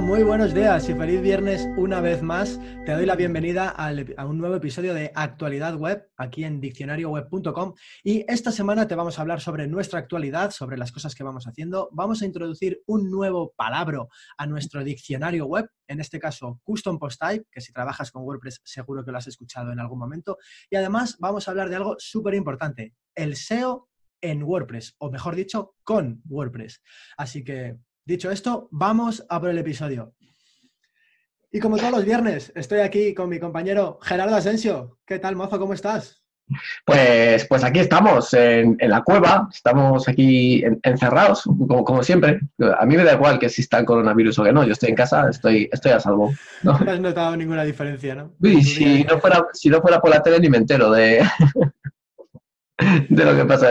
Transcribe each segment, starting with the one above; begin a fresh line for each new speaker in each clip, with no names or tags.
Muy buenos días y feliz viernes una vez más. Te doy la bienvenida a un nuevo episodio de Actualidad Web aquí en diccionarioweb.com y esta semana te vamos a hablar sobre nuestra actualidad, sobre las cosas que vamos haciendo. Vamos a introducir un nuevo palabra a nuestro diccionario web, en este caso Custom Post Type, que si trabajas con WordPress seguro que lo has escuchado en algún momento. Y además vamos a hablar de algo súper importante, el SEO en WordPress, o mejor dicho, con WordPress. Así que Dicho esto, vamos a por el episodio. Y como todos los viernes, estoy aquí con mi compañero Gerardo Asensio. ¿Qué tal, mozo? ¿Cómo estás?
Pues, pues aquí estamos, en, la cueva, estamos aquí encerrados, como, como, siempre. A mí me da igual que exista el coronavirus o que no, yo estoy en casa, estoy, estoy a salvo.
¿no? has notado ninguna diferencia, ¿no?
si no, fuera, si no fuera por la tele ni me entero de, de lo que pasa.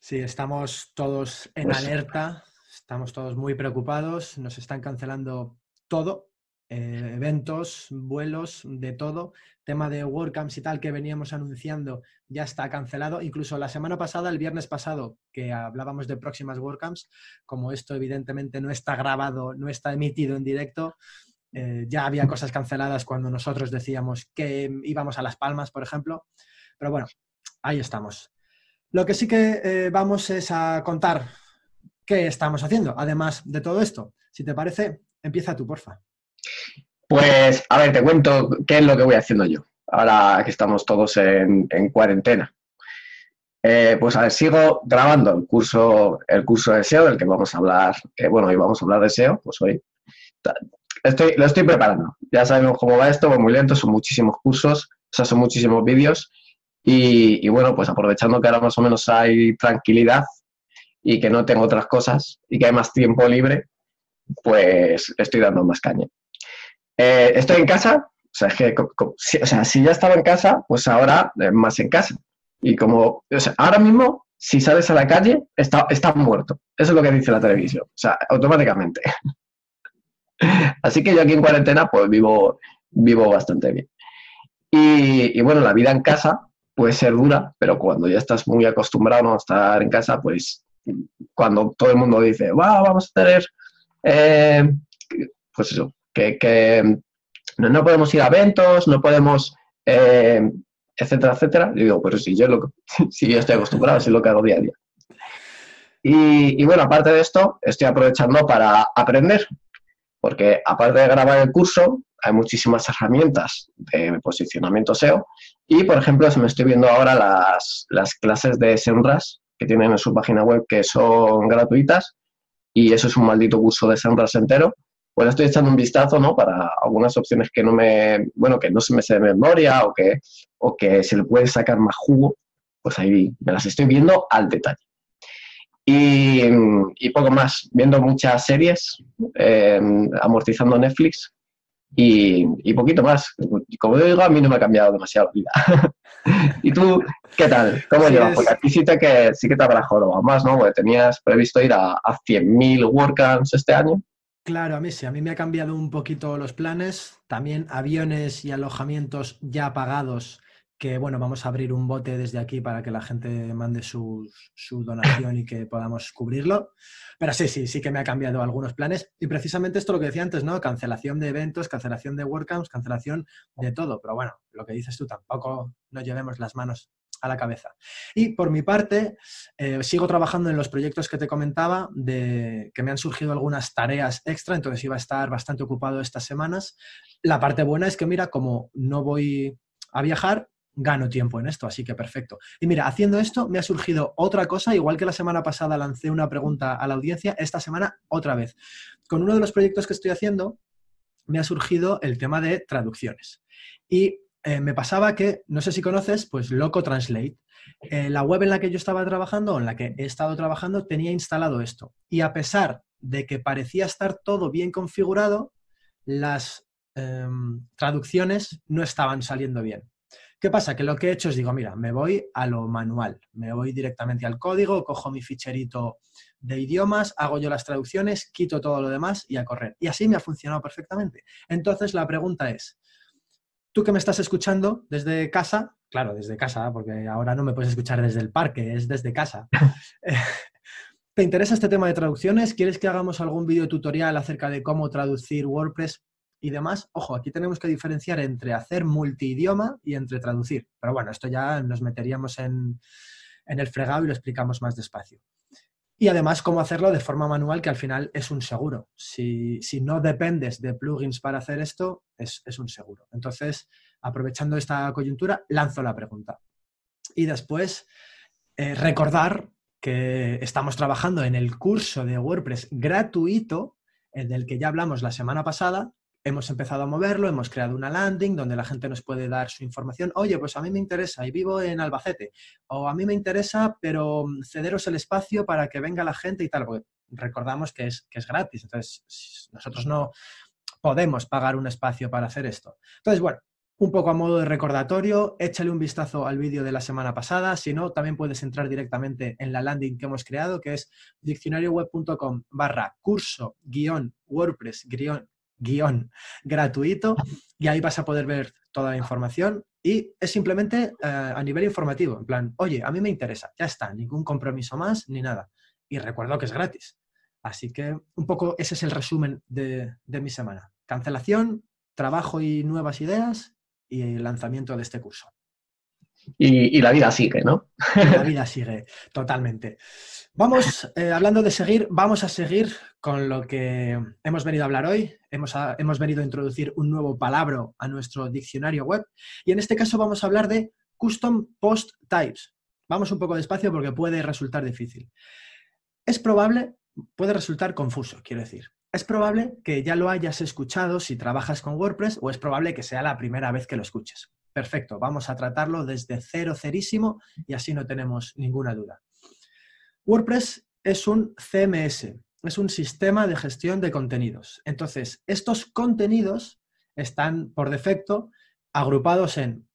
Sí, estamos todos en pues alerta, Estamos todos muy preocupados, nos están cancelando todo, eh, eventos, vuelos, de todo. Tema de WordCamps y tal que veníamos anunciando ya está cancelado. Incluso la semana pasada, el viernes pasado, que hablábamos de próximas WordCamps, como esto evidentemente no está grabado, no está emitido en directo, eh, ya había cosas canceladas cuando nosotros decíamos que íbamos a Las Palmas, por ejemplo. Pero bueno, ahí estamos. Lo que sí que eh, vamos es a contar qué estamos haciendo, además de todo esto. Si te parece, empieza tú, porfa.
Pues, a ver, te cuento qué es lo que voy haciendo yo, ahora que estamos todos en, cuarentena. Eh, pues a ver, sigo grabando el curso, el curso de SEO del que vamos a hablar, bueno, hoy vamos a hablar de SEO, pues hoy estoy, lo estoy preparando. Ya sabemos cómo va esto, va muy lento, son muchísimos cursos, o sea, son muchísimos vídeos. Y, y, bueno, pues aprovechando que ahora más o menos hay tranquilidad, y que no tengo otras cosas y que hay más tiempo libre, pues estoy dando más caña. Eh, estoy en casa, o sea, que, si, o sea, si ya estaba en casa, pues ahora eh, más en casa. Y como, o sea, ahora mismo, si sales a la calle, está, está muerto. Eso es lo que dice la televisión, o sea, automáticamente. Así que yo aquí en cuarentena, pues vivo, vivo bastante bien. Y, bueno, la vida en casa puede ser dura, pero cuando ya estás muy acostumbrado a estar en casa, pues cuando todo el mundo dice, vamos a tener, eh, pues eso, que, no, podemos ir a eventos, no podemos, eh, etcétera, etcétera. Y digo, pero si yo, lo, si yo estoy acostumbrado, si es lo que hago día a día. Y, y, bueno, aparte de esto, estoy aprovechando para aprender, porque aparte de grabar el curso, hay muchísimas herramientas de posicionamiento SEO y, por ejemplo, se me estoy viendo ahora las, las clases de SEMrush que tienen en su página web que son gratuitas y eso es un maldito curso de SEMrush entero. Pues estoy echando un vistazo, ¿no? Para algunas opciones que no me, bueno, que no se me sé de memoria o que, o que se le puede sacar más jugo, pues ahí me las estoy viendo al detalle. Y, y poco más, viendo muchas series, eh, amortizando Netflix y, poquito más. Como digo, a mí no me ha cambiado demasiado la vida. ¿Y tú qué tal? ¿Cómo llevas? Porque aquí sí, te que, sí que te habrá jorobado más, ¿no? Porque tenías previsto ir a, a 100.000 WordCamps este año.
Claro, a mí sí, a mí me ha cambiado un poquito los planes. También aviones y alojamientos ya pagados que bueno, vamos a abrir un bote desde aquí para que la gente mande su, donación y que podamos cubrirlo. Pero sí, sí, sí que me ha cambiado algunos planes. Y precisamente esto lo que decía antes, ¿no? Cancelación de eventos, cancelación de WordCamps, cancelación de todo. Pero bueno, lo que dices tú, tampoco nos llevemos las manos a la cabeza. Y por mi parte, eh, sigo trabajando en los proyectos que te comentaba, de que me han surgido algunas tareas extra, entonces iba a estar bastante ocupado estas semanas. La parte buena es que, mira, como no voy a viajar, gano tiempo en esto, así que perfecto. Y mira, haciendo esto me ha surgido otra cosa, igual que la semana pasada lancé una pregunta a la audiencia, esta semana otra vez. Con uno de los proyectos que estoy haciendo me ha surgido el tema de traducciones. Y eh, me pasaba que, no sé si conoces, pues Loco Translate. Eh, la web en la que yo estaba trabajando, en la que he estado trabajando, tenía instalado esto. Y a pesar de que parecía estar todo bien configurado, las em, traducciones no estaban saliendo bien. ¿Qué pasa? Que lo que he hecho es, digo, mira, me voy a lo manual, me voy directamente al código, cojo mi ficherito de idiomas, hago yo las traducciones, quito todo lo demás y a correr. Y así me ha funcionado perfectamente. Entonces la pregunta es, tú que me estás escuchando desde casa, claro, desde casa, porque ahora no me puedes escuchar desde el parque, es desde casa. ¿Te interesa este tema de traducciones? ¿Quieres que hagamos algún vídeo tutorial acerca de cómo traducir WordPress y demás? Ojo, aquí tenemos que diferenciar entre hacer multidioma y entre traducir. Pero bueno, esto ya nos meteríamos en, en el fregado y lo explicamos más despacio. Y además, cómo hacerlo de forma manual, que al final es un seguro. Si, no dependes de plugins para hacer esto, es, un seguro. Entonces, aprovechando esta coyuntura, lanzo la pregunta. Y después, eh, recordar que estamos trabajando en el curso de WordPress gratuito, el del que ya hablamos la semana pasada, hemos empezado a moverlo, hemos creado una landing donde la gente nos puede dar su información. Oye, pues a mí me interesa y vivo en Albacete. O a mí me interesa, pero mm, cederos el espacio para que venga la gente y tal. Recordamos que es, que es gratis. Entonces, nosotros no podemos pagar un espacio para hacer esto. Entonces, bueno, un poco a modo de recordatorio, échale un vistazo al vídeo de la semana pasada. Si no, también puedes entrar directamente en la landing que hemos creado, que es diccionarioweb.com barra curso guion WordPress guion gratuito y ahí vas a poder ver toda la información y es simplemente eh, a nivel informativo, en plan, oye, a mí me interesa, ya está, ningún compromiso más ni nada. Y recuerdo que es gratis. Así que un poco ese es el resumen de, de mi semana. Cancelación, trabajo y nuevas ideas y el lanzamiento de este curso.
Y, la vida sigue, ¿no?
la vida sigue, totalmente. Vamos, eh, hablando de seguir, vamos a seguir con lo que hemos venido a hablar hoy. Hemos, hemos venido a introducir un nuevo palabra a nuestro diccionario web y en este caso vamos a hablar de Custom Post Types. Vamos un poco despacio porque puede resultar difícil. Es probable, puede resultar confuso, quiero decir. Es probable que ya lo hayas escuchado si trabajas con WordPress o es probable que sea la primera vez que lo escuches. Perfecto, vamos a tratarlo desde cero cerísimo y así no tenemos ninguna duda. WordPress es un CMS, es un sistema de gestión de contenidos. Entonces, estos contenidos están por defecto agrupados en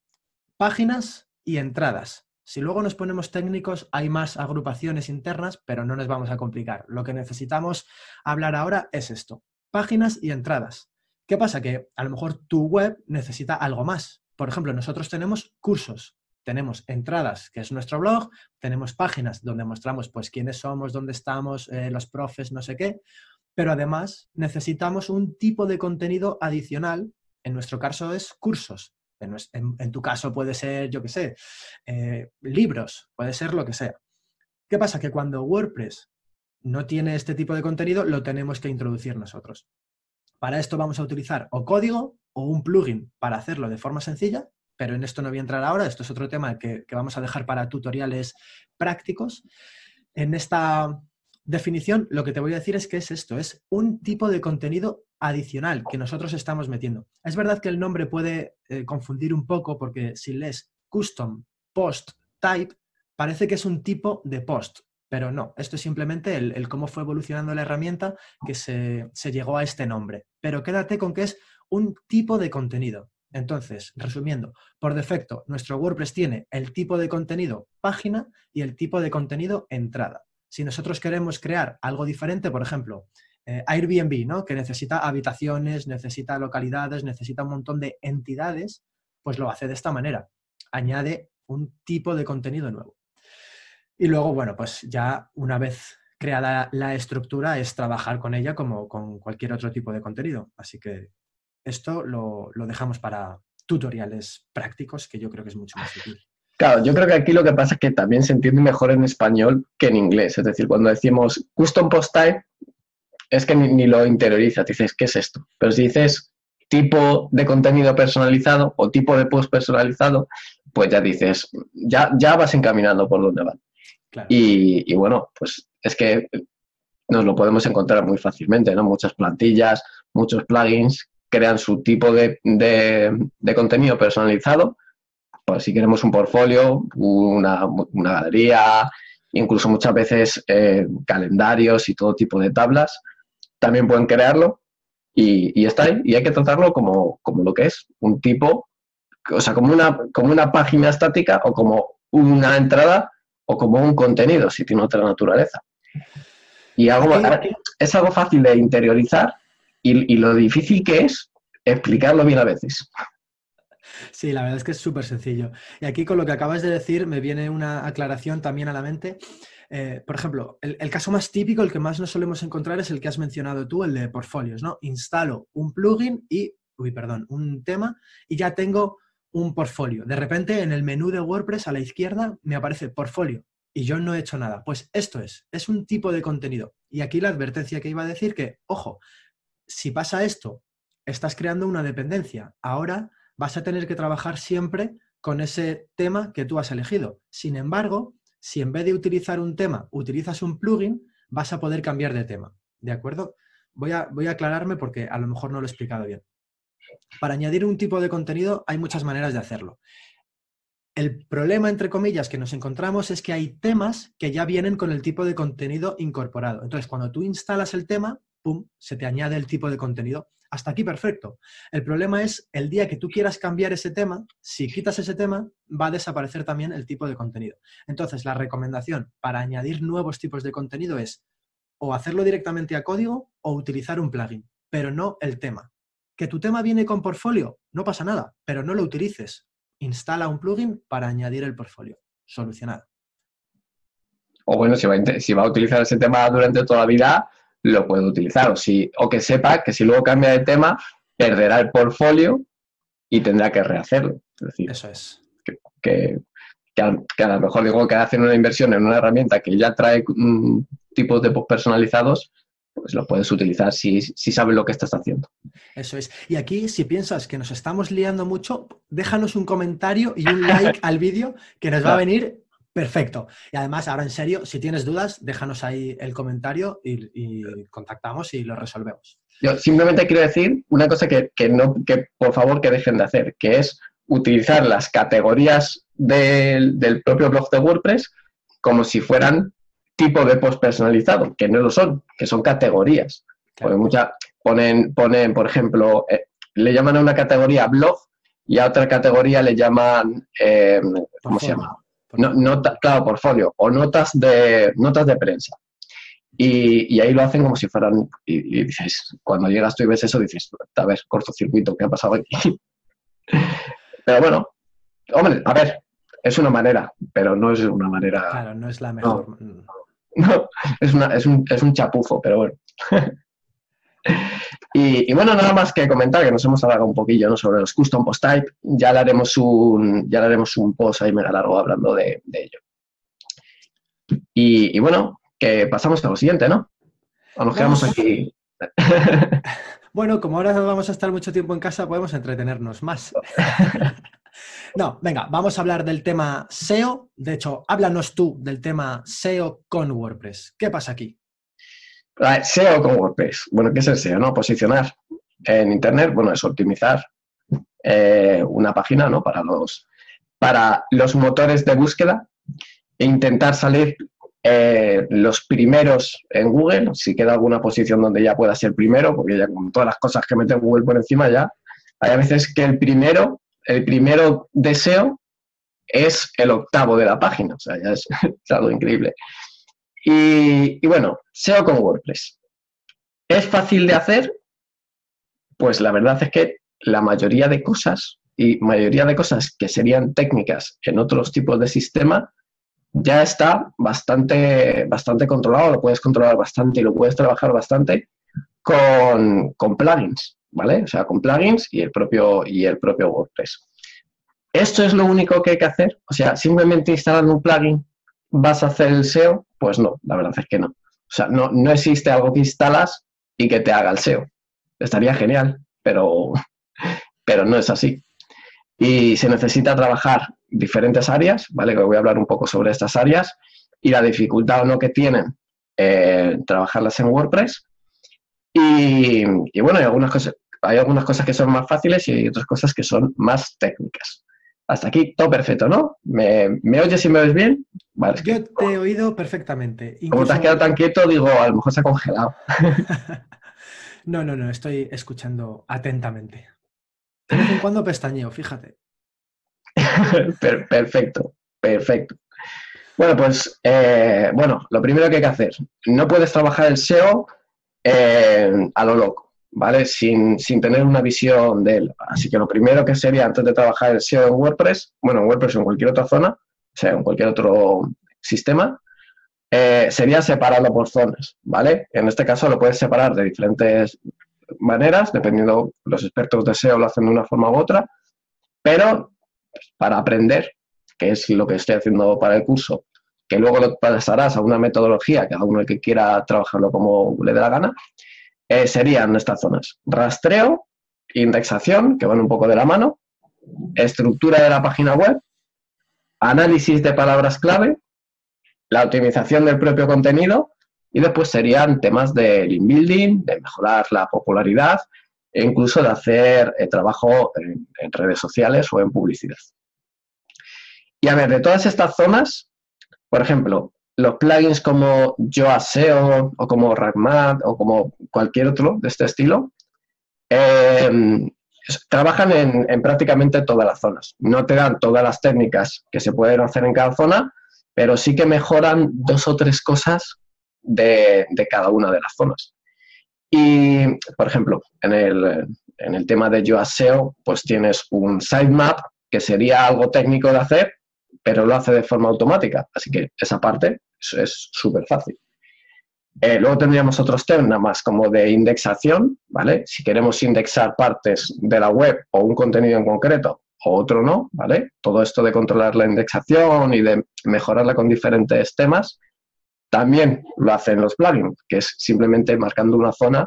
páginas y entradas. Si luego nos ponemos técnicos, hay más agrupaciones internas, pero no nos vamos a complicar. Lo que necesitamos hablar ahora es esto, páginas y entradas. ¿Qué pasa? Que a lo mejor tu web necesita algo más. Por ejemplo, nosotros tenemos cursos, tenemos entradas, que es nuestro blog, tenemos páginas donde mostramos pues quiénes somos, dónde estamos, eh, los profes, no sé qué, pero además necesitamos un tipo de contenido adicional, en nuestro caso es cursos, en, tu caso puede ser, yo qué sé, eh, libros, puede ser lo que sea. ¿Qué pasa? Que cuando WordPress no tiene este tipo de contenido, lo tenemos que introducir nosotros. Para esto vamos a utilizar o código o un plugin para hacerlo de forma sencilla, pero en esto no voy a entrar ahora, esto es otro tema que, vamos a dejar para tutoriales prácticos. En esta definición lo que te voy a decir es que es esto, es un tipo de contenido adicional que nosotros estamos metiendo. Es verdad que el nombre puede eh, confundir un poco porque si lees custom post type, parece que es un tipo de post, pero no, esto es simplemente el, cómo fue evolucionando la herramienta que se, llegó a este nombre. Pero quédate con que es un tipo de contenido. Entonces, resumiendo, por defecto, nuestro WordPress tiene el tipo de contenido página y el tipo de contenido entrada. Si nosotros queremos crear algo diferente, por ejemplo, eh, Airbnb, ¿no? que necesita habitaciones, necesita localidades, necesita un montón de entidades, pues lo hace de esta manera. Añade un tipo de contenido nuevo. Y luego, bueno, pues ya una vez creada la estructura es trabajar con ella como con cualquier otro tipo de contenido. Así que esto lo, dejamos para tutoriales prácticos, que yo creo que es mucho más útil.
Claro, yo creo que aquí lo que pasa es que también se entiende mejor en español que en inglés. Es decir, cuando decimos custom post type, es que ni, lo interioriza, te dices, ¿qué es esto? Pero si dices tipo de contenido personalizado o tipo de post personalizado, pues ya dices, ya, ya vas encaminando por donde van. Y, bueno, pues es que nos lo podemos encontrar muy fácilmente, ¿no? Muchas plantillas, muchos plugins crean su tipo de, contenido personalizado. Pues si queremos un portfolio, una, galería, incluso muchas veces eh, calendarios y todo tipo de tablas, también pueden crearlo y, está ahí. Y hay que tratarlo como, como, lo que es, un tipo, o sea, como una, como una página estática o como una entrada o como un contenido si tiene otra naturaleza. Y algo, es algo fácil de interiorizar y, lo difícil que es explicarlo bien a veces.
Sí, la verdad es que es súper sencillo. Y aquí con lo que acabas de decir me viene una aclaración también a la mente. Eh, por ejemplo, el, caso más típico, el que más nos solemos encontrar es el que has mencionado tú, el de portfolios, ¿no? Instalo un plugin y, uy, perdón, un tema y ya tengo un portfolio. De repente en el menú de WordPress a la izquierda me aparece portfolio y yo no he hecho nada. Pues esto es, es un tipo de contenido. Y aquí la advertencia que iba a decir que, ojo, si pasa esto, estás creando una dependencia. Ahora vas a tener que trabajar siempre con ese tema que tú has elegido. Sin embargo, si en vez de utilizar un tema utilizas un plugin, vas a poder cambiar de tema. ¿De acuerdo? Voy a, voy a aclararme porque a lo mejor no lo he explicado bien. Para añadir un tipo de contenido hay muchas maneras de hacerlo. El problema, entre comillas, que nos encontramos es que hay temas que ya vienen con el tipo de contenido incorporado. Entonces, cuando tú instalas el tema, ¡pum!, se te añade el tipo de contenido. Hasta aquí perfecto. El problema es el día que tú quieras cambiar ese tema, si quitas ese tema, va a desaparecer también el tipo de contenido. Entonces, la recomendación para añadir nuevos tipos de contenido es o hacerlo directamente a código o utilizar un plugin, pero no el tema. ¿Que tu tema viene con portfolio? No pasa nada, pero no lo utilices instala un plugin para añadir el portfolio. Solucionado.
O bueno, si va, a, utilizar ese tema durante toda la vida, lo puede utilizar. O, si, o que sepa que si luego cambia de tema, perderá el portfolio y tendrá que rehacerlo.
Eso es.
Que, a, lo mejor digo que hacen una inversión en una herramienta que ya trae tipos de post personalizados, pues lo puedes utilizar si, si, sabes lo que estás haciendo.
Eso es. Y aquí, si piensas que nos estamos liando mucho, déjanos un comentario y un like al vídeo que nos va a venir perfecto. Y además, ahora en serio, si tienes dudas, déjanos ahí el comentario y, contactamos y lo resolvemos.
Yo simplemente quiero decir una cosa que, no, que por favor que dejen de hacer, que es utilizar las categorías del, del propio blog de WordPress como si fueran tipo de post personalizado, que no lo son, que son categorías. Porque muchas ponen, ponen, por ejemplo, eh, le llaman a una categoría blog y a otra categoría le llaman, eh, ¿cómo se llama? No, nota, claro, portfolio o notas de, notas de prensa. Y, ahí lo hacen como si fueran, y, dices, cuando llegas tú y ves eso, dices, a ver, cortocircuito, ¿qué ha pasado aquí? Pero bueno, hombre, a ver, es una manera, pero no es una manera.
Claro, no es la mejor.
No, es, una, es, un, es un chapufo, pero bueno. y, bueno, nada más que comentar, que nos hemos hablado un poquillo ¿no? sobre los custom post type. Ya le haremos un, ya le haremos un post ahí mega largo hablando de, ello. Y, bueno, que pasamos a lo siguiente, ¿no? O nos quedamos aquí.
bueno, como ahora vamos a estar mucho tiempo en casa, podemos entretenernos más. No, venga, vamos a hablar del tema SEO. De hecho, háblanos tú del tema SEO con WordPress. ¿Qué pasa aquí?
SEO con WordPress. Bueno, ¿qué es el SEO? No? Posicionar en Internet, bueno, es optimizar eh, una página ¿no? para, los, para los motores de búsqueda e intentar salir eh, los primeros en Google, si queda alguna posición donde ya pueda ser primero, porque ya con todas las cosas que mete Google por encima ya, hay a veces que el primero el primero deseo es el octavo de la página, o sea, ya es, algo increíble. Y, bueno, SEO con WordPress. ¿Es fácil de hacer? Pues la verdad es que la mayoría de cosas y mayoría de cosas que serían técnicas en otros tipos de sistema ya está bastante, bastante controlado, lo puedes controlar bastante y lo puedes trabajar bastante con, con plugins. ¿vale? O sea, con plugins y el propio, y el propio WordPress. ¿Esto es lo único que hay que hacer? O sea, simplemente instalando un plugin vas a hacer el SEO? Pues no, la verdad es que no. O sea, no, no existe algo que instalas y que te haga el SEO. Estaría genial, pero, pero no es así. Y se necesita trabajar diferentes áreas, ¿vale? Que voy a hablar un poco sobre estas áreas y la dificultad o no que tienen eh, trabajarlas en WordPress. Y, bueno, hay algunas cosas, hay algunas cosas que son más fáciles y hay otras cosas que son más técnicas. Hasta aquí todo perfecto, ¿no? ¿Me, me oyes y me ves bien?
Vale, Yo te he oído perfectamente.
Como te has quedado tan quieto, digo, a lo mejor se ha congelado.
no, no, no, estoy escuchando atentamente. De vez en cuando pestañeo, fíjate.
perfecto, perfecto. Bueno, pues, eh, bueno, lo primero que hay que hacer, no puedes trabajar el SEO eh, a lo loco. ¿Vale? Sin, tener una visión de él. Así que lo primero que sería antes de trabajar el SEO en WordPress, bueno, en WordPress o en cualquier otra zona, o sea, en cualquier otro sistema, eh, sería separarlo por zonas, ¿vale? En este caso lo puedes separar de diferentes maneras, dependiendo, los expertos de SEO lo hacen de una forma u otra, pero para aprender, que es lo que estoy haciendo para el curso, que luego lo pasarás a una metodología, cada uno el que quiera trabajarlo como le dé la gana, eh, serían estas zonas. Rastreo, indexación, que van un poco de la mano, estructura de la página web, análisis de palabras clave, la optimización del propio contenido y después serían temas de link building, de mejorar la popularidad e incluso de hacer eh, trabajo en, redes sociales o en publicidad. Y a ver, de todas estas zonas, por ejemplo, los plugins como YoaSeo o como RackMath o como cualquier otro de este estilo, em, trabajan en, en, prácticamente todas las zonas. No te dan todas las técnicas que se pueden hacer en cada zona, pero sí que mejoran dos o tres cosas de, cada una de las zonas. Y, por ejemplo, en el, en el tema de YoaSeo, pues tienes un sitemap, que sería algo técnico de hacer, pero lo hace de forma automática. Así que esa parte es súper fácil. Eh, luego tendríamos otros temas como de indexación, ¿vale? Si queremos indexar partes de la web o un contenido en concreto, o otro no, ¿vale? Todo esto de controlar la indexación y de mejorarla con diferentes temas, también lo hacen los plugins, que es simplemente marcando una zona,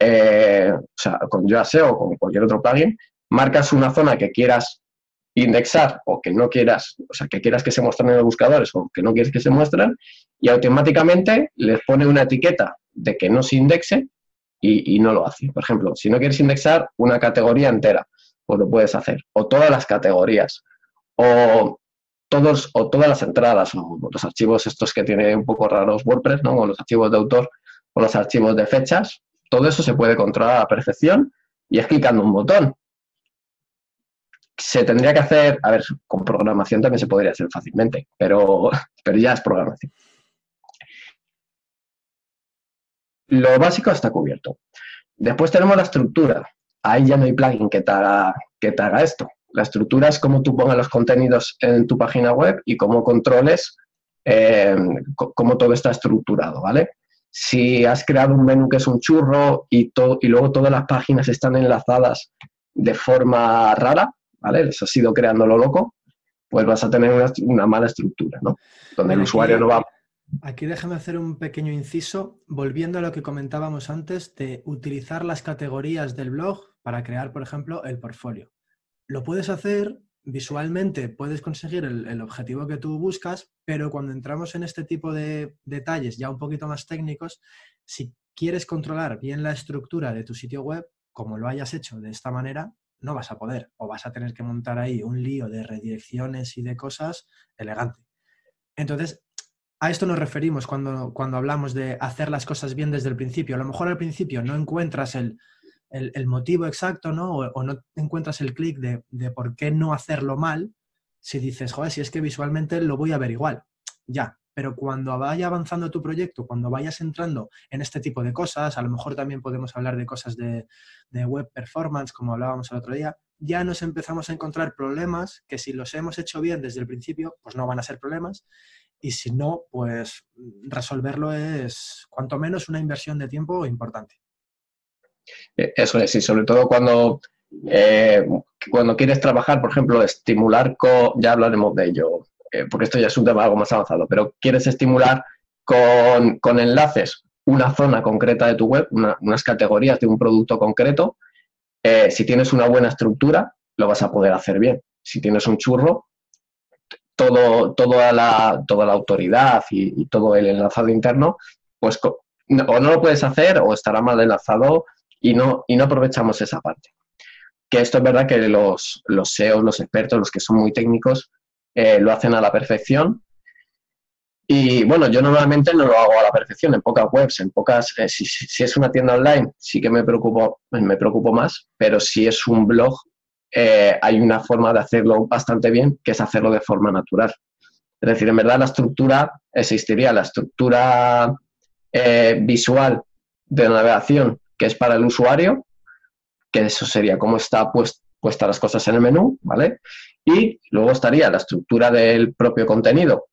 eh, o sea, con Yoaseo o con cualquier otro plugin, marcas una zona que quieras indexar o que no quieras, o sea, que quieras que se muestren en los buscadores o que no quieres que se muestren, y automáticamente les pone una etiqueta de que no se indexe y, no lo hace. Por ejemplo, si no quieres indexar una categoría entera, pues lo puedes hacer. O todas las categorías. O, todos, o todas las entradas, o los archivos estos que tiene un poco raros WordPress, ¿no? O los archivos de autor, o los archivos de fechas. Todo eso se puede controlar a perfección y es clicando un botón. Se tendría que hacer, a ver, con programación también se podría hacer fácilmente, pero, pero ya es programación. Lo básico está cubierto. Después tenemos la estructura ahí ya no hay plugin que te haga, que esto. La estructura es cómo tú pongas los contenidos en tu página web y cómo controles eh, cómo todo está estructurado, ¿vale? Si has creado un menú que es un churro y, y luego todas las páginas están enlazadas de forma rara, ¿vale? Les has ido creando lo loco, pues vas a tener una, mala estructura, ¿no? Donde el usuario no va
Aquí déjame hacer un pequeño inciso, volviendo a lo que comentábamos antes de utilizar las categorías del blog para crear, por ejemplo, el portfolio. Lo puedes hacer visualmente, puedes conseguir el, objetivo que tú buscas, pero cuando entramos en este tipo de detalles ya un poquito más técnicos, si quieres controlar bien la estructura de tu sitio web, como lo hayas hecho de esta manera, no vas a poder o vas a tener que montar ahí un lío de redirecciones y de cosas elegante. Entonces, a esto nos referimos cuando, cuando hablamos de hacer las cosas bien desde el principio. A lo mejor al principio no encuentras el, motivo exacto, ¿no? O, no encuentras el clic de, de, por qué no hacerlo mal. Si dices, joder, si es que visualmente lo voy a ver igual. Ya, pero cuando vaya avanzando tu proyecto, cuando vayas entrando en este tipo de cosas, a lo mejor también podemos hablar de cosas de, web performance, como hablábamos el otro día, ya nos empezamos a encontrar problemas que si los hemos hecho bien desde el principio, pues no van a ser problemas y si no, pues resolverlo es cuanto menos una inversión de tiempo importante.
E, eso es, y sobre todo cuando, eh, cuando quieres trabajar, por ejemplo, estimular, ya hablaremos de ello, eh, porque esto ya es un tema algo más avanzado, pero quieres estimular con, enlaces una zona concreta de tu web, unas categorías de un producto concreto, eh, si tienes una buena estructura, lo vas a poder hacer bien. Si tienes un churro, todo, toda, la, toda la autoridad y, todo el enlazado interno, pues o no lo puedes hacer o estará mal enlazado y no, y no aprovechamos esa parte. Que esto es verdad que los, los SEOs, los expertos, los que son muy técnicos, eh, lo hacen a la perfección. Y bueno, yo normalmente no lo hago a la perfección, en pocas webs, en pocas, eh, si, si, es una tienda online, sí que me preocupo, me preocupo más, pero si es un blog, eh, hay una forma de hacerlo bastante bien, que es hacerlo de forma natural. Es decir, en verdad la estructura existiría, la estructura visual de navegación que es para el usuario, que eso sería cómo está pues, puestas las cosas en el menú, ¿vale? Y luego estaría la estructura del propio contenido,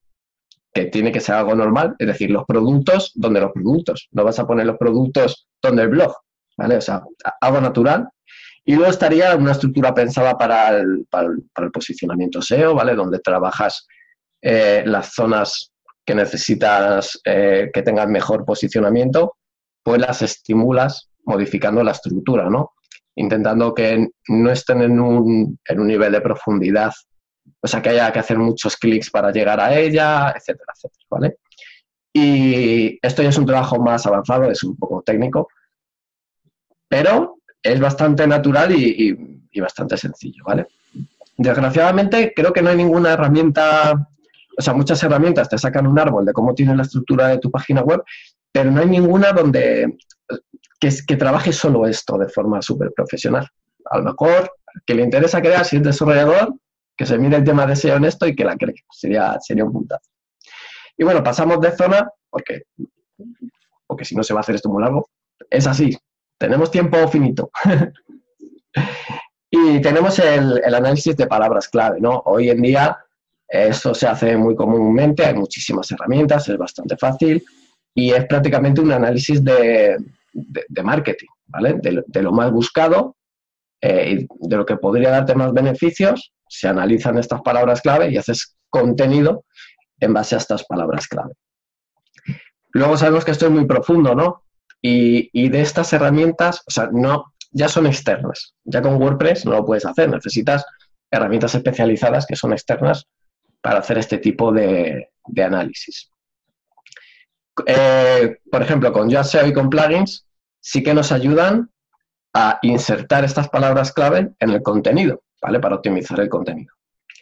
que tiene que ser algo normal, es decir, los productos donde los productos. No vas a poner los productos donde el blog, ¿vale? O sea, algo natural. Y luego estaría una estructura pensada para el, para el, posicionamiento SEO, ¿vale? Donde trabajas eh, las zonas que necesitas eh, que tengan mejor posicionamiento, pues las estimulas modificando la estructura, ¿no? Intentando que no estén en un, en un nivel de profundidad o sea, que haya que hacer muchos clics para llegar a ella, etcétera, etcétera, ¿vale? Y esto ya es un trabajo más avanzado, es un poco técnico, pero es bastante natural y, bastante sencillo, ¿vale? Desgraciadamente, creo que no hay ninguna herramienta, o sea, muchas herramientas te sacan un árbol de cómo tiene la estructura de tu página web, pero no hay ninguna donde que, trabaje solo esto de forma súper profesional. A lo mejor, que le interesa crear, si es desarrollador, que se mire el tema de SEO honesto y que la cree. Sería, sería un puntazo. Y bueno, pasamos de zona, porque, porque si no se va a hacer esto muy largo. Es así, tenemos tiempo finito. y tenemos el, el, análisis de palabras clave, ¿no? Hoy en día esto se hace muy comúnmente, hay muchísimas herramientas, es bastante fácil y es prácticamente un análisis de, de, marketing, ¿vale? De, de, lo más buscado eh, y de lo que podría darte más beneficios se analizan estas palabras clave y haces contenido en base a estas palabras clave. Luego sabemos que esto es muy profundo, ¿no? Y, de estas herramientas, o sea, no, ya son externas. Ya con WordPress no lo puedes hacer, necesitas herramientas especializadas que son externas para hacer este tipo de, análisis. Eh, por ejemplo, con SEO y con plugins sí que nos ayudan a insertar estas palabras clave en el contenido. ¿vale? Para optimizar el contenido,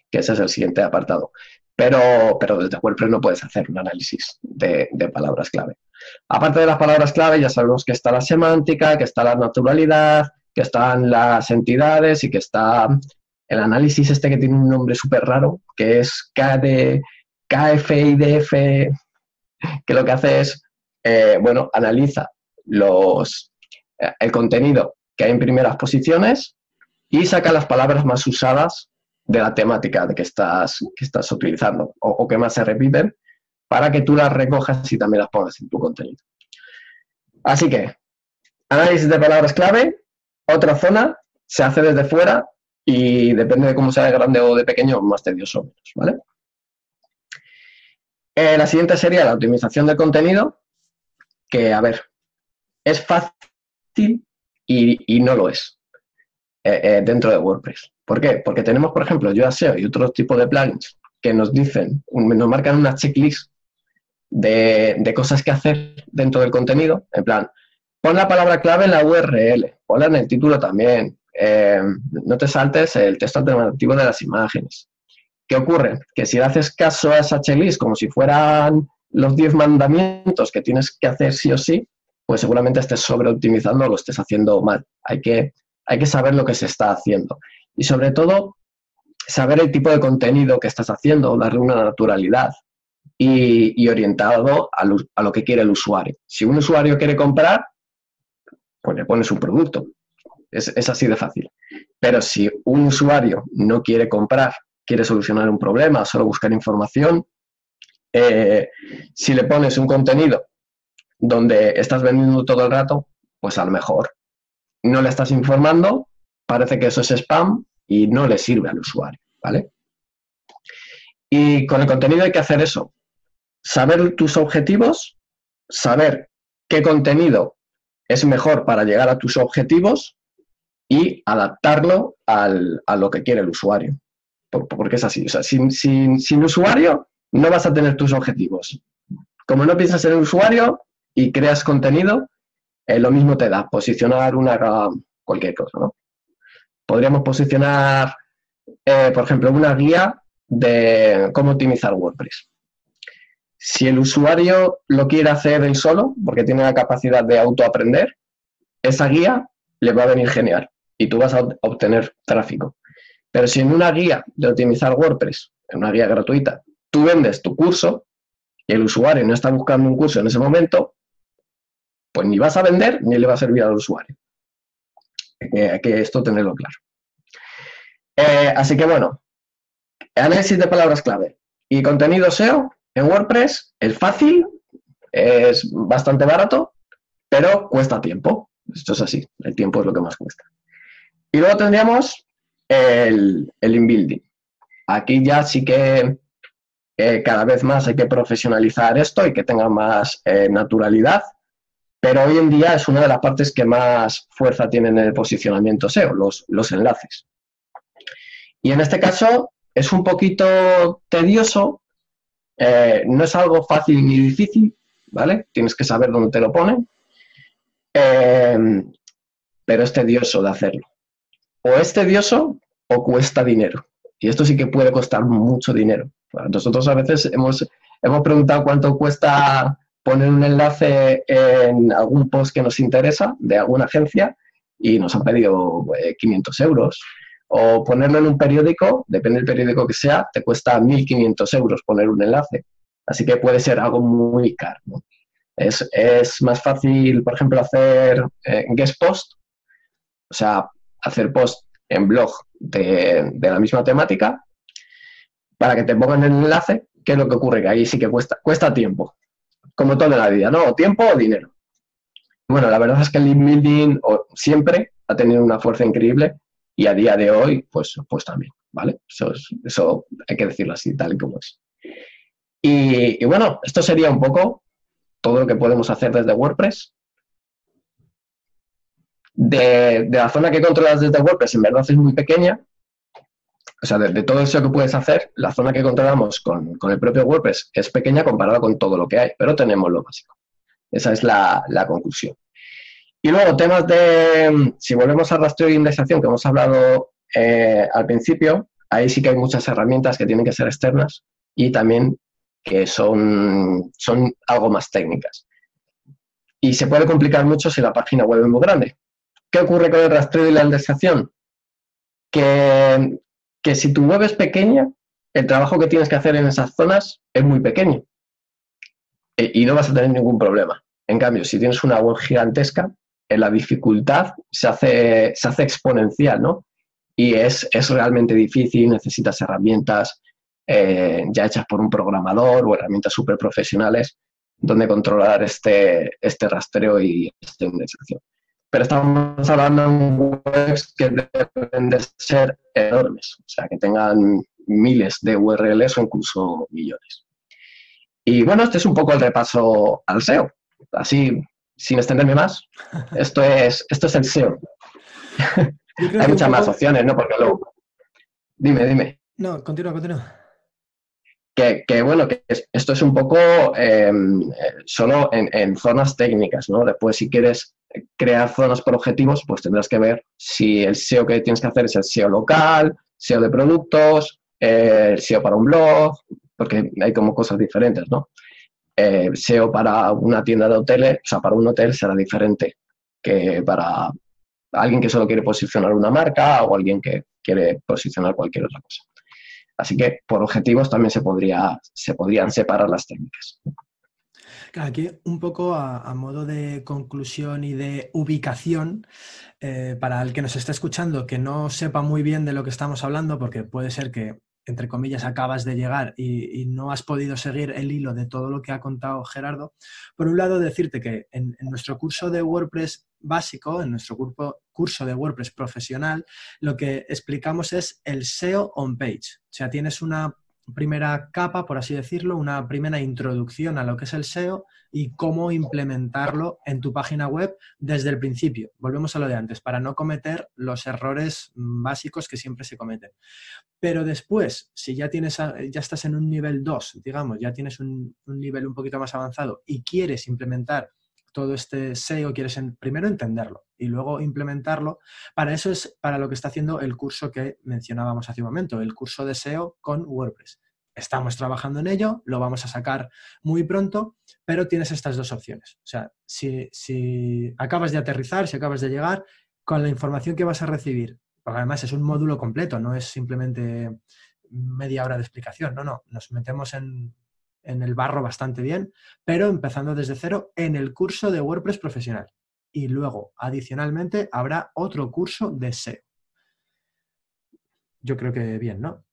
que ese es el siguiente apartado. Pero, pero desde WordPress no puedes hacer un análisis de, palabras clave. Aparte de las palabras clave, ya sabemos que está la semántica, que está la naturalidad, que están las entidades y que está el análisis este que tiene un nombre súper raro, que es KD, KFIDF, que lo que hace es, eh, bueno, analiza los, eh, el contenido que hay en primeras posiciones y saca las palabras más usadas de la temática de que estás, que estás utilizando o, que más se repiten para que tú las recojas y también las pongas en tu contenido. Así que, análisis de palabras clave, otra zona, se hace desde fuera y depende de cómo sea de grande o de pequeño, más tedioso o menos, ¿vale? Eh, la siguiente sería la optimización del contenido, que, a ver, es fácil y no lo es. Eh, eh, dentro de WordPress. ¿Por qué? Porque tenemos, por ejemplo, SEO y otros tipos de plugins que nos dicen, nos marcan una checklist de, cosas que hacer dentro del contenido. En plan, pon la palabra clave en la URL, ponla en el título también. No te saltes el texto alternativo de las imágenes. ¿Qué ocurre? Que si haces caso a esa como si fueran los 10 mandamientos que tienes que hacer sí o sí, pues seguramente estés sobreoptimizando o lo estés haciendo mal. Hay que hay que saber lo que se está haciendo. Y sobre todo, saber el tipo de contenido que estás haciendo, darle una naturalidad y, orientado a lo, que quiere el usuario. Si un usuario quiere comprar, pues le pones un producto. Es, así de fácil. Pero si un usuario no quiere comprar, quiere solucionar un problema, solo buscar información, eh, si le pones un contenido donde estás vendiendo todo el rato, pues a lo mejor no le estás informando, parece que eso es spam y no le sirve al usuario, ¿vale? Y con el contenido hay que hacer eso, saber tus objetivos, saber qué contenido es mejor para llegar a tus objetivos y adaptarlo a lo que quiere el usuario. Porque es así. O sea, sin, sin, usuario no vas a tener tus objetivos. Como no piensas en el usuario y creas contenido, eh, lo mismo te da posicionar una cualquier cosa, ¿no? Podríamos posicionar, eh, por ejemplo, una guía de cómo optimizar WordPress. Si el usuario lo quiere hacer él solo, porque tiene la capacidad de autoaprender, esa guía le va a venir genial y tú vas a obtener tráfico. Pero si en una guía de optimizar WordPress, en una guía gratuita, tú vendes tu curso y el usuario no está buscando un curso en ese momento, pues ni vas a vender ni le va a servir al usuario. Hay que, esto tenerlo claro. Eh, así que bueno, análisis de palabras clave y contenido SEO En WordPress es fácil, es bastante barato, pero cuesta tiempo. Esto es así, el tiempo es lo que más cuesta. Y luego tendríamos el, el inbuilding. Aquí ya sí que eh, cada vez más hay que profesionalizar esto y que tenga más eh, naturalidad, pero hoy en día es una de las partes que más fuerza tienen en el posicionamiento SEO, los, los enlaces. Y en este caso es un poquito tedioso, eh, no es algo fácil ni difícil, ¿vale? Tienes que saber dónde te lo ponen, pero es tedioso de hacerlo. O es tedioso o cuesta dinero. Y esto sí que puede costar mucho dinero. Nosotros a veces hemos, hemos preguntado cuánto cuesta poner un enlace en algún post que nos interesa de alguna agencia y nos han pedido 500 eh, euros. O ponerlo en un periódico, depende del periódico que sea, te cuesta 1.500 euros poner un enlace. Así que puede ser algo muy caro. Es, más fácil, por ejemplo, hacer eh, guest post, o sea, hacer post en blog de, la misma temática para que te pongan el enlace, ¿qué es lo que ocurre? Que ahí sí que cuesta, cuesta tiempo, como todo en la vida, ¿no? O tiempo o dinero. Bueno, la verdad es que el link building siempre ha tenido una fuerza increíble y a día de hoy, pues, pues también, ¿vale? Eso, eso hay que decirlo así, tal y como es. y bueno, esto sería un poco todo lo que podemos hacer desde WordPress de, la zona que controlas desde WordPress en verdad es muy pequeña. O sea, de, todo eso que puedes hacer, la zona que controlamos con, el propio WordPress es pequeña comparada con todo lo que hay, pero tenemos lo básico. Esa es la, conclusión. Y luego, temas de, si volvemos al rastreo de indexación que hemos hablado eh, al principio, ahí sí que hay muchas herramientas que tienen que ser externas y también que son, son algo más técnicas. Y se puede complicar mucho si la página web es muy grande. ¿Qué ocurre con el rastreo y la indexación? Que, que si tu web es pequeña, el trabajo que tienes que hacer en esas zonas es muy pequeño e, y no vas a tener ningún problema. En cambio, si tienes una web gigantesca, la dificultad se hace, se hace exponencial, ¿no? Y es, realmente difícil, necesitas herramientas eh, ya hechas por un programador o herramientas súper profesionales donde controlar este, este rastreo y esta indexación pero estamos hablando de webs que deben de ser enormes, o sea, que tengan miles de URLs o incluso millones. Y bueno, este es un poco el repaso al SEO. Así, sin extenderme más, esto es, esto es el SEO. Hay muchas más opciones, ¿no? Porque luego... Dime, dime.
No, continúa, continúa.
Que, bueno, que esto es un poco em, eh, solo en, zonas técnicas, ¿no? Después, si quieres crear zonas por objetivos, pues tendrás que ver si el SEO que tienes que hacer es el SEO local, SEO de productos, eh, el SEO para un blog, porque hay como cosas diferentes, ¿no? Eh, SEO para una tienda de hoteles, o sea, para un hotel será diferente que para alguien que solo quiere posicionar una marca o alguien que quiere posicionar cualquier otra cosa. Así que por objetivos también se, podría, se podrían separar las técnicas.
Aquí un poco a, modo de conclusión y de ubicación, eh, para el que nos esté escuchando que no sepa muy bien de lo que estamos hablando, porque puede ser que, entre comillas, acabas de llegar y, no has podido seguir el hilo de todo lo que ha contado Gerardo, por un lado decirte que en, nuestro curso de WordPress básico, en nuestro curso de WordPress profesional, lo que explicamos es el SEO on page. O sea, tienes una primera capa, por así decirlo, una primera introducción a lo que es el SEO y cómo implementarlo en tu página web desde el principio. Volvemos a lo de antes, para no cometer los errores básicos que siempre se cometen. Pero después, si ya, tienes, ya estás en un nivel 2, digamos, ya tienes un, un nivel un poquito más avanzado y quieres implementar todo este SEO, quieres primero entenderlo y luego implementarlo. Para eso es para lo que está haciendo el curso que mencionábamos hace un momento, el curso de SEO con WordPress. Estamos trabajando en ello, lo vamos a sacar muy pronto, pero tienes estas dos opciones. O sea, si, si acabas de aterrizar, si acabas de llegar, con la información que vas a recibir, porque además es un módulo completo, no es simplemente media hora de explicación, no, no, nos metemos en, en el barro bastante bien, pero empezando desde cero en el curso de WordPress profesional. Y luego, adicionalmente, habrá otro curso de SEO. Yo creo que bien, ¿no?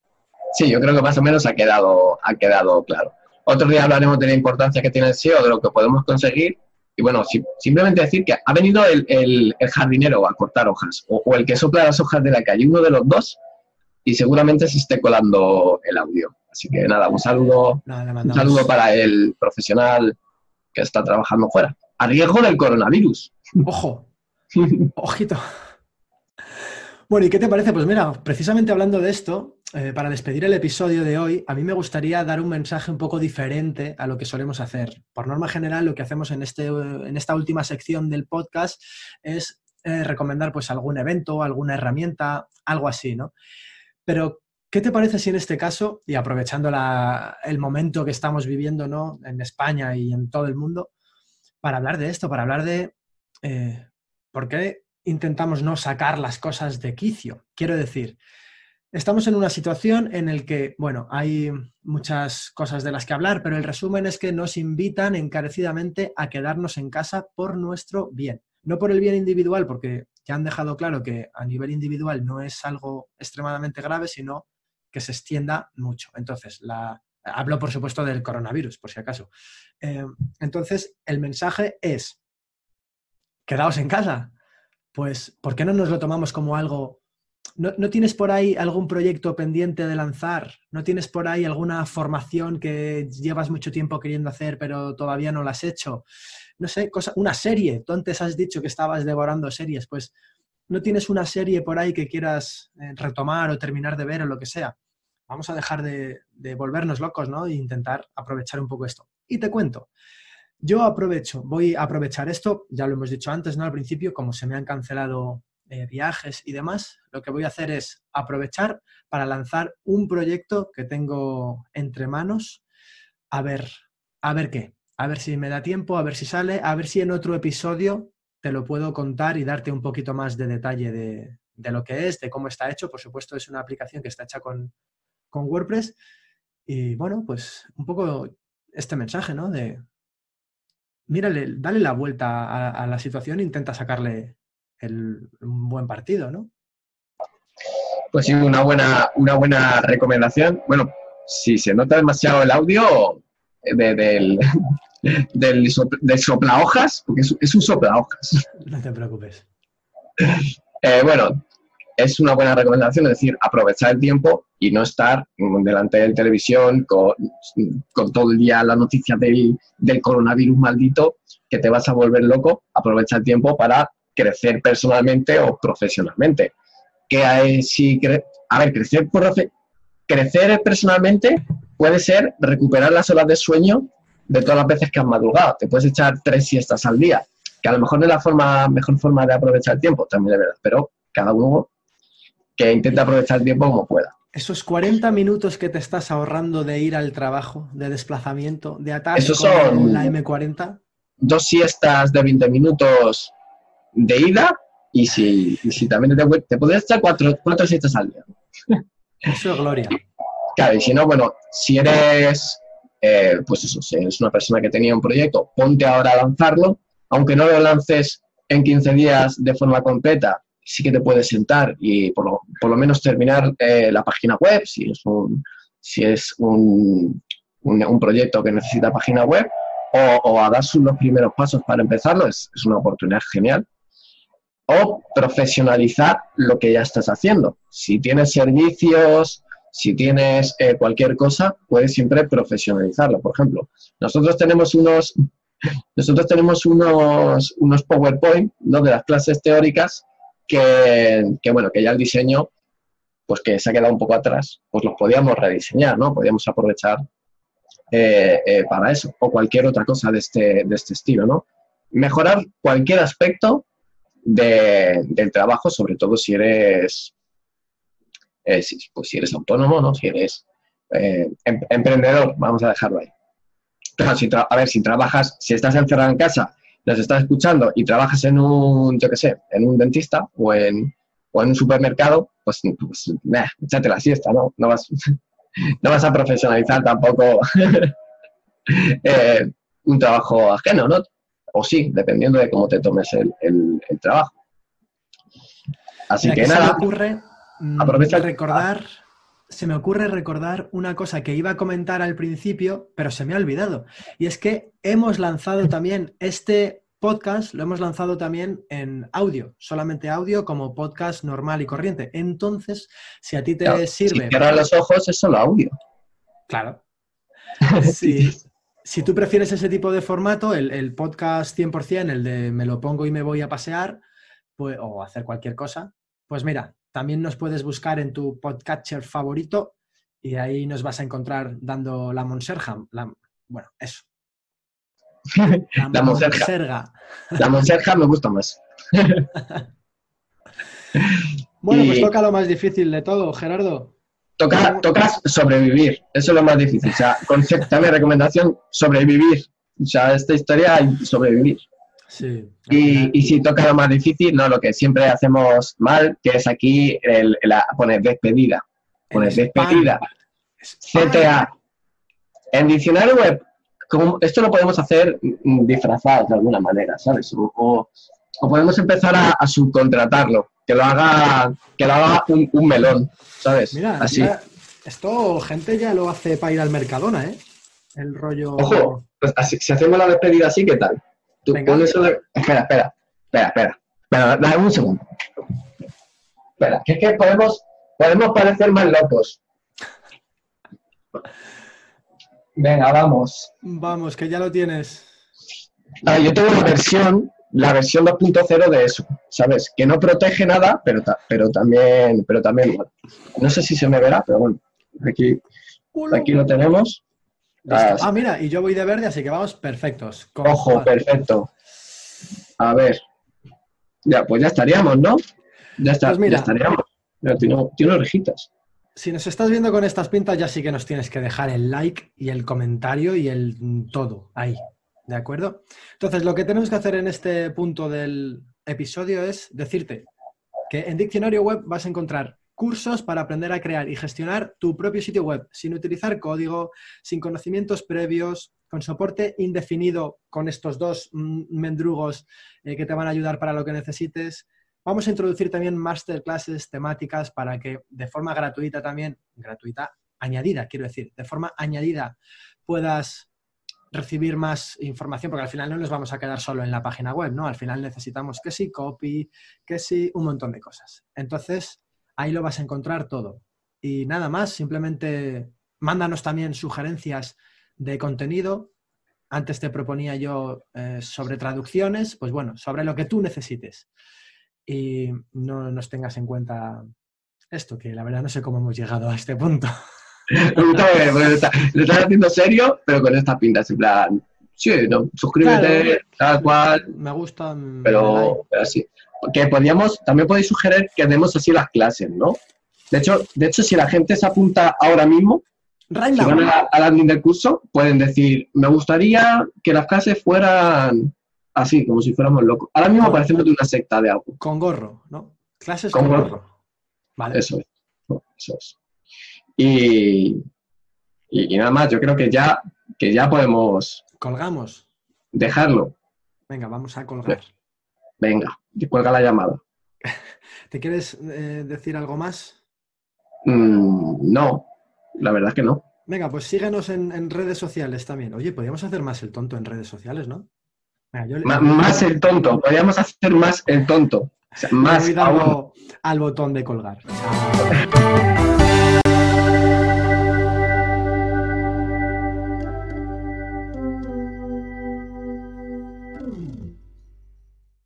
Sí, yo creo que más o menos ha quedado, ha quedado claro. otro día hablaremos de la importancia que tiene el SEO, de lo que podemos conseguir. Y bueno, simplemente decir que ha venido el, jardinero a cortar hojas o, el que sopla las hojas de la calle, uno de los dos, y seguramente se esté colando el audio. Así que nada, un saludo, un saludo para el profesional que está trabajando fuera. A riesgo del coronavirus.
Ojo, ojito. Bueno, ¿y qué te parece? Pues mira, precisamente hablando de esto, eh, para despedir el episodio de hoy, a mí me gustaría dar un mensaje un poco diferente a lo que solemos hacer. Por norma general, lo que hacemos en, este, en esta última sección del podcast es eh, recomendar pues algún evento, alguna herramienta, algo así, ¿no? Pero, ¿qué te parece si en este caso, y aprovechando el momento que estamos viviendo ¿no? en España y en todo el mundo, para hablar de esto, para hablar de eh, por qué intentamos no sacar las cosas de quicio. Quiero decir, estamos en una situación en la que, bueno, hay muchas cosas de las que hablar, pero el resumen es que nos invitan encarecidamente a quedarnos en casa por nuestro bien. No por el bien individual, porque ya han dejado claro que a nivel individual no es algo extremadamente grave, sino que se extienda mucho. Entonces, la, hablo por supuesto del coronavirus, por si acaso. Eh, entonces, el mensaje es, quedaos en casa pues ¿por qué no nos lo tomamos como algo? ¿No, tienes por ahí algún proyecto pendiente de lanzar? ¿No tienes por ahí alguna formación que llevas mucho tiempo queriendo hacer pero todavía no la has hecho? No sé, cosa, una serie. Tú antes has dicho que estabas devorando series, pues ¿no tienes una serie por ahí que quieras eh, retomar o terminar de ver o lo que sea? Vamos a dejar de, de volvernos locos, ¿no? E intentar aprovechar un poco esto. Y te cuento, yo aprovecho, voy a aprovechar esto, ya lo hemos dicho antes, ¿no? Al principio, como se me han cancelado eh, viajes y demás, lo que voy a hacer es aprovechar para lanzar un proyecto que tengo entre manos, a ver, a ver qué, a ver si me da tiempo, a ver si sale, a ver si en otro episodio te lo puedo contar y darte un poquito más de detalle de, lo que es, de cómo está hecho. Por supuesto, es una aplicación que está hecha con, con WordPress. Y bueno, pues un poco este mensaje, ¿no? De mírale, dale la vuelta a, la situación e intenta sacarle el, un buen partido, ¿no?
Pues sí, una buena, una buena recomendación. Bueno, si se nota demasiado el audio del, del, sopla hojas, porque es, un sopla hojas.
No te preocupes.
Eh, bueno, es una buena recomendación, es decir, aprovechar el tiempo y no estar delante de la televisión con, todo el día la noticia del, coronavirus maldito, que te vas a volver loco. Aprovecha el tiempo para crecer personalmente o profesionalmente. Que hay, si, a ver, crecer, crecer personalmente puede ser recuperar las horas de sueño de todas las veces que has madrugado. Te puedes echar tres siestas al día, que a lo mejor no es la forma, mejor forma de aprovechar el tiempo, también de verdad, pero cada uno que intenta aprovechar el tiempo como pueda.
Esos 40 minutos que te estás ahorrando de ir al trabajo, de desplazamiento, de
Esos son
la M40.
Dos siestas de 20 minutos de ida y si, si también te, te podrías echar cuatro, cuatro siestas al día.
Eso es gloria.
Claro, y si no, bueno, si eres, eh, pues eso, si eres una persona que tenía un proyecto, ponte ahora a lanzarlo, aunque no lo lances en 15 días de forma completa, sí que te puedes sentar y por lo, por lo menos terminar eh, la página web, si es un, si es un, un, proyecto que necesita página web, o, a dar los primeros pasos para empezarlo, es, es, una oportunidad genial. O profesionalizar lo que ya estás haciendo. Si tienes servicios, si tienes eh, cualquier cosa, puedes siempre profesionalizarlo. Por ejemplo, nosotros tenemos unos, nosotros tenemos unos, unos PowerPoint ¿no? de las clases teóricas que, bueno, que ya el diseño, pues que se ha quedado un poco atrás, pues los podíamos rediseñar, ¿no? Podíamos aprovechar eh, eh, para eso, o cualquier otra cosa de este, de este estilo, ¿no? Mejorar cualquier aspecto del trabajo, sobre todo si eres, eh, pues si eres autónomo, ¿no? Si eres em, emprendedor, vamos a dejarlo ahí. a ver, si trabajas, si estás encerrado en casa nos estás escuchando y trabajas en un, yo qué sé, en un dentista o en, o en un supermercado, pues, pues échate la siesta, ¿no? No vas, no vas a profesionalizar tampoco eh, un trabajo ajeno, ¿no? O sí, dependiendo de cómo te tomes el, el, trabajo.
Así que nada. Me ocurre mm, aprovecha recordar se me ocurre recordar una cosa que iba a comentar al principio, pero se me ha olvidado. Y es que hemos lanzado también este podcast, lo hemos lanzado también en audio, solamente audio como podcast normal y corriente. Entonces, si a ti te sirve...
Si los ojos es solo audio.
Claro. si, si tú prefieres ese tipo de formato, el, el, podcast 100%, el de me lo pongo y me voy a pasear, pues, o hacer cualquier cosa, pues mira, también nos puedes buscar en tu podcatcher favorito y ahí nos vas a encontrar dando la Monserga. bueno, eso.
La, Monserga. La Monserga me gusta más.
bueno, pues toca lo más difícil de todo, Gerardo.
Toca, toca sobrevivir, eso es lo más difícil. O sea, concepto, mi recomendación, sobrevivir. O sea, esta historia hay sobrevivir. Y, si toca lo más difícil, no, lo que siempre hacemos mal, que es aquí el, poner despedida. Poner despedida. CTA. En diccionario web, esto lo podemos hacer disfrazado de alguna manera, ¿sabes? O, podemos empezar a, subcontratarlo, que lo haga, que lo haga un, melón, ¿sabes?
Mira, Así. esto gente ya lo hace para ir al Mercadona, ¿eh? El rollo.
Ojo, pues si hacemos la despedida así, ¿qué tal? Espera, espera, espera, espera, espera, dame un segundo. Espera, que es que podemos, podemos parecer más locos. Venga, vamos.
Vamos, que ya lo tienes.
Ah, yo tengo la versión, la versión 2.0 de eso, ¿sabes? Que no protege nada, pero, pero también, pero también, no sé si se me verá, pero bueno, aquí, aquí lo tenemos.
Ah, mira, y yo voy de verde, así que vamos perfectos.
Ojo, perfecto. A ver. Ya, pues ya estaríamos, ¿no? Ya, está, pues ya estaríamos. tiene, tiene orejitas.
Si nos estás viendo con estas pintas, ya sí que nos tienes que dejar el like y el comentario y el todo ahí. ¿De acuerdo? Entonces, lo que tenemos que hacer en este punto del episodio es decirte que en Diccionario Web vas a encontrar cursos para aprender a crear y gestionar tu propio sitio web sin utilizar código, sin conocimientos previos, con soporte indefinido con estos dos mm, mendrugos eh, que te van a ayudar para lo que necesites. Vamos a introducir también masterclasses temáticas para que de forma gratuita también, gratuita, añadida, quiero decir, de forma añadida puedas recibir más información, porque al final no nos vamos a quedar solo en la página web, ¿no? Al final necesitamos que sí copy, que sí un montón de cosas. Entonces, ahí lo vas a encontrar todo. Y nada más, simplemente mándanos también sugerencias de contenido. Antes te proponía yo eh, sobre traducciones, pues bueno, sobre lo que tú necesites. Y no nos tengas en cuenta esto, que la verdad no sé cómo hemos llegado a este punto.
lo estás haciendo serio, pero con estas pintas, en plan, sí, no, suscríbete, tal cual.
Me gusta.
Pero, pero sí que podríamos, también podéis sugerir que demos así las clases, ¿no? De hecho, de hecho, si la gente se apunta ahora mismo, si van a, al admin del curso, pueden decir, me gustaría que las clases fueran así, como si fuéramos locos. Ahora mismo parecemos de una secta de algo.
Con gorro, ¿no? Clases con, gorro.
Vale. Eso es. Eso es. Y, y, nada más, yo creo que ya, que ya podemos...
Colgamos.
Dejarlo.
Venga, vamos a colgar.
Venga, cuelga la llamada.
¿Te quieres eh, decir algo más?
Mm, no, la verdad es que no.
Venga, pues síguenos en, redes sociales también. Oye, podríamos hacer más el tonto en redes sociales, ¿no?
Más el tonto, podríamos hacer más el tonto. más
al botón de colgar.